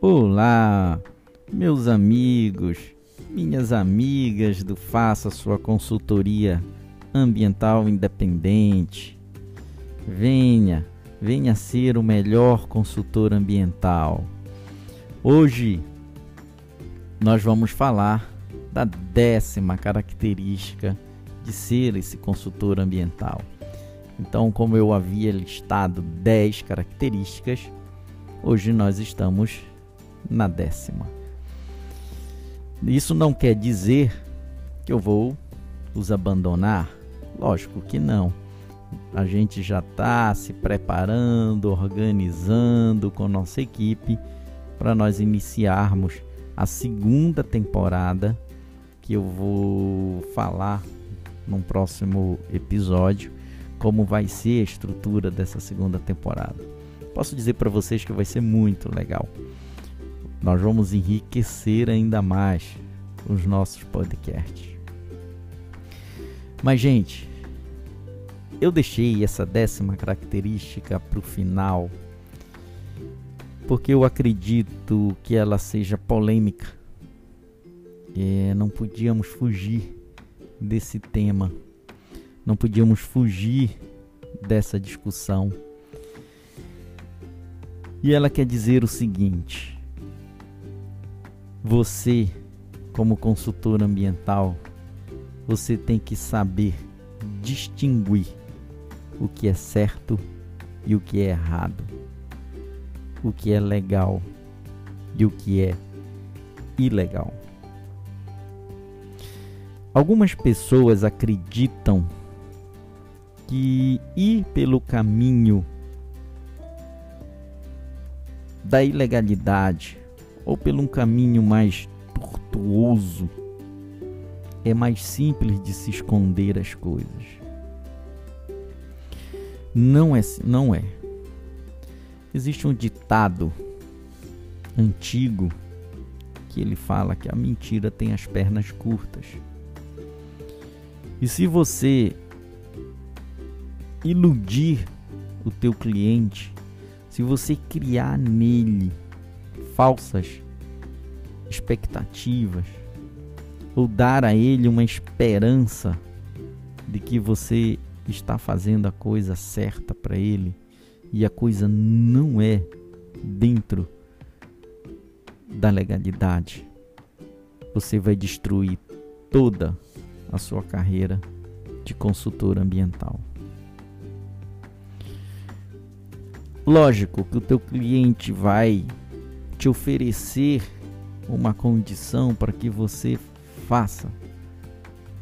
Olá, meus amigos, minhas amigas do Faça Sua Consultoria Ambiental Independente. Venha, venha ser o melhor consultor ambiental. Hoje nós vamos falar da décima característica de ser esse consultor ambiental. Então, como eu havia listado 10 características, hoje nós estamos na décima. Isso não quer dizer que eu vou os abandonar? Lógico que não. A gente já está se preparando, organizando com nossa equipe para nós iniciarmos a segunda temporada que eu vou falar num próximo episódio como vai ser a estrutura dessa segunda temporada. Posso dizer para vocês que vai ser muito legal. Nós vamos enriquecer ainda mais os nossos podcasts. Mas, gente, eu deixei essa décima característica para o final porque eu acredito que ela seja polêmica. É, não podíamos fugir desse tema, não podíamos fugir dessa discussão. E ela quer dizer o seguinte: você, como consultor ambiental, você tem que saber distinguir o que é certo e o que é errado o que é legal e o que é ilegal. Algumas pessoas acreditam que ir pelo caminho da ilegalidade ou pelo um caminho mais tortuoso é mais simples de se esconder as coisas. Não é, não é. Existe um ditado antigo que ele fala que a mentira tem as pernas curtas. E se você iludir o teu cliente, se você criar nele falsas expectativas ou dar a ele uma esperança de que você está fazendo a coisa certa para ele, e a coisa não é dentro da legalidade, você vai destruir toda a sua carreira de consultor ambiental. Lógico que o teu cliente vai te oferecer uma condição para que você faça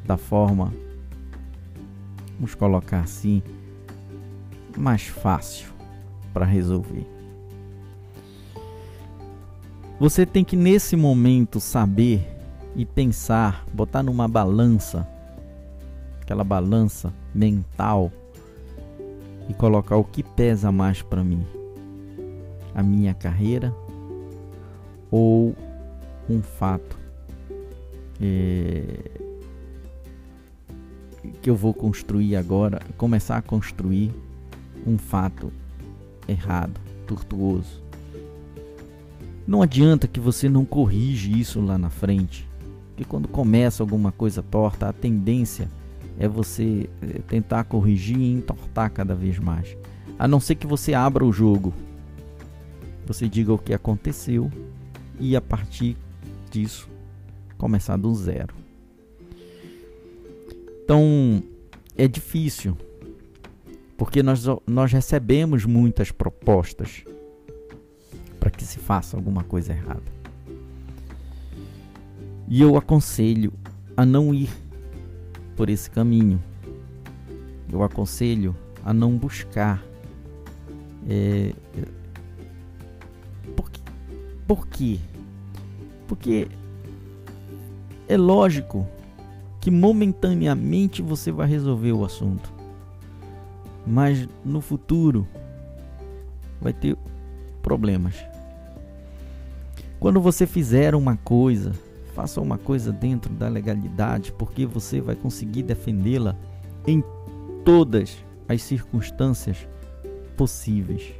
da forma, vamos colocar assim, mais fácil para resolver. Você tem que nesse momento saber e pensar, botar numa balança, aquela balança mental e colocar o que pesa mais para mim: a minha carreira ou um fato é, que eu vou construir agora, começar a construir um fato errado, tortuoso. Não adianta que você não corrige isso lá na frente, porque quando começa alguma coisa torta, a tendência é você eh, tentar corrigir e entortar cada vez mais. A não ser que você abra o jogo, você diga o que aconteceu e a partir disso começar do zero. Então é difícil porque nós, nós recebemos muitas propostas para que se faça alguma coisa errada. E eu aconselho a não ir por esse caminho. Eu aconselho a não buscar. É, por, por quê? Porque é lógico que momentaneamente você vai resolver o assunto mas no futuro vai ter problemas. Quando você fizer uma coisa, faça uma coisa dentro da legalidade, porque você vai conseguir defendê-la em todas as circunstâncias possíveis.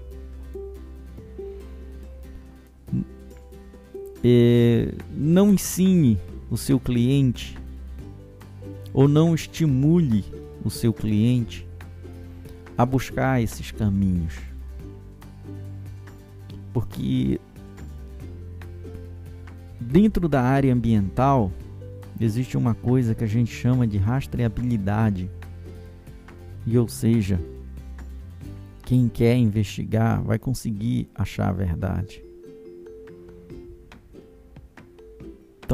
É, não ensine o seu cliente ou não estimule o seu cliente a buscar esses caminhos. Porque dentro da área ambiental existe uma coisa que a gente chama de rastreabilidade. E ou seja, quem quer investigar vai conseguir achar a verdade.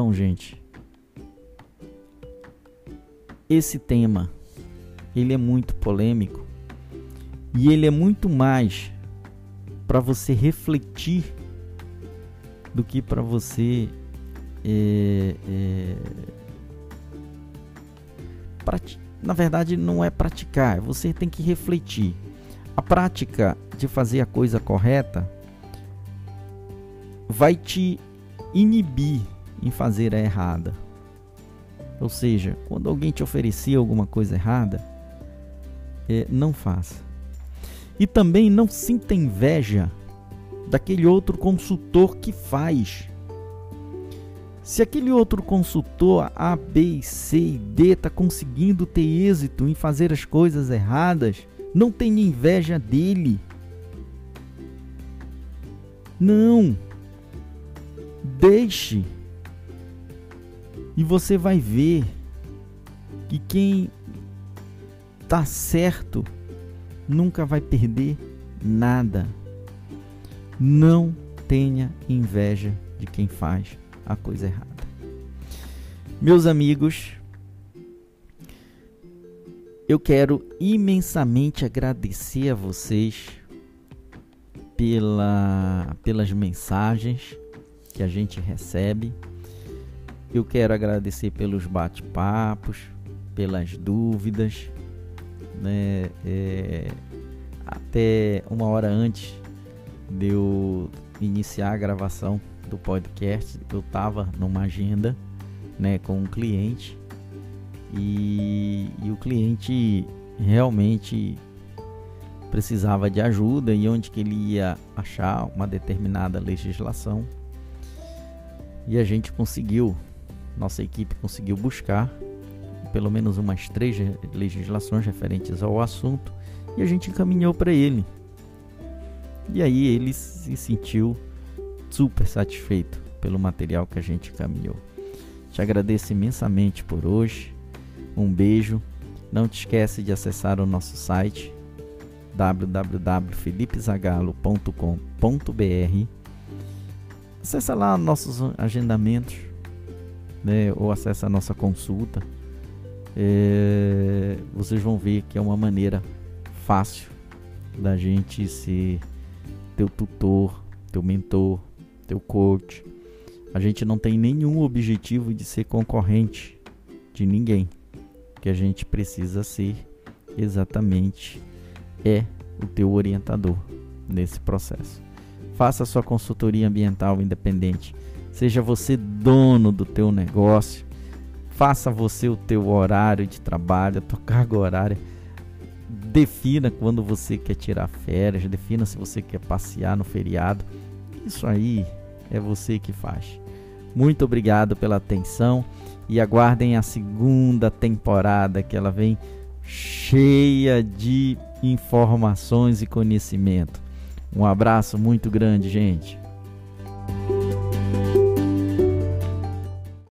Então, gente, esse tema ele é muito polêmico e ele é muito mais para você refletir do que para você é, é, na verdade não é praticar, você tem que refletir. A prática de fazer a coisa correta vai te inibir em fazer a errada. Ou seja, quando alguém te oferecer alguma coisa errada, é, não faça. E também não sinta inveja daquele outro consultor que faz. Se aquele outro consultor A, B, C e D está conseguindo ter êxito em fazer as coisas erradas, não tenha inveja dele. Não. Deixe e você vai ver que quem tá certo nunca vai perder nada. Não tenha inveja de quem faz a coisa errada. Meus amigos, eu quero imensamente agradecer a vocês pela, pelas mensagens que a gente recebe eu quero agradecer pelos bate-papos, pelas dúvidas, né? É, até uma hora antes de eu iniciar a gravação do podcast, eu estava numa agenda, né, com um cliente e, e o cliente realmente precisava de ajuda e onde que ele ia achar uma determinada legislação e a gente conseguiu nossa equipe conseguiu buscar pelo menos umas três legislações referentes ao assunto e a gente encaminhou para ele. E aí ele se sentiu super satisfeito pelo material que a gente encaminhou. Te agradeço imensamente por hoje. Um beijo. Não te esquece de acessar o nosso site www.felipezagalo.com.br. Acesse lá nossos agendamentos né, ou acesse a nossa consulta, é, vocês vão ver que é uma maneira fácil da gente ser teu tutor, teu mentor, teu coach. A gente não tem nenhum objetivo de ser concorrente de ninguém. O que a gente precisa ser exatamente é o teu orientador nesse processo. Faça sua consultoria ambiental independente Seja você dono do teu negócio. Faça você o teu horário de trabalho, a tua carga horária. Defina quando você quer tirar férias, defina se você quer passear no feriado. Isso aí é você que faz. Muito obrigado pela atenção e aguardem a segunda temporada que ela vem cheia de informações e conhecimento. Um abraço muito grande, gente.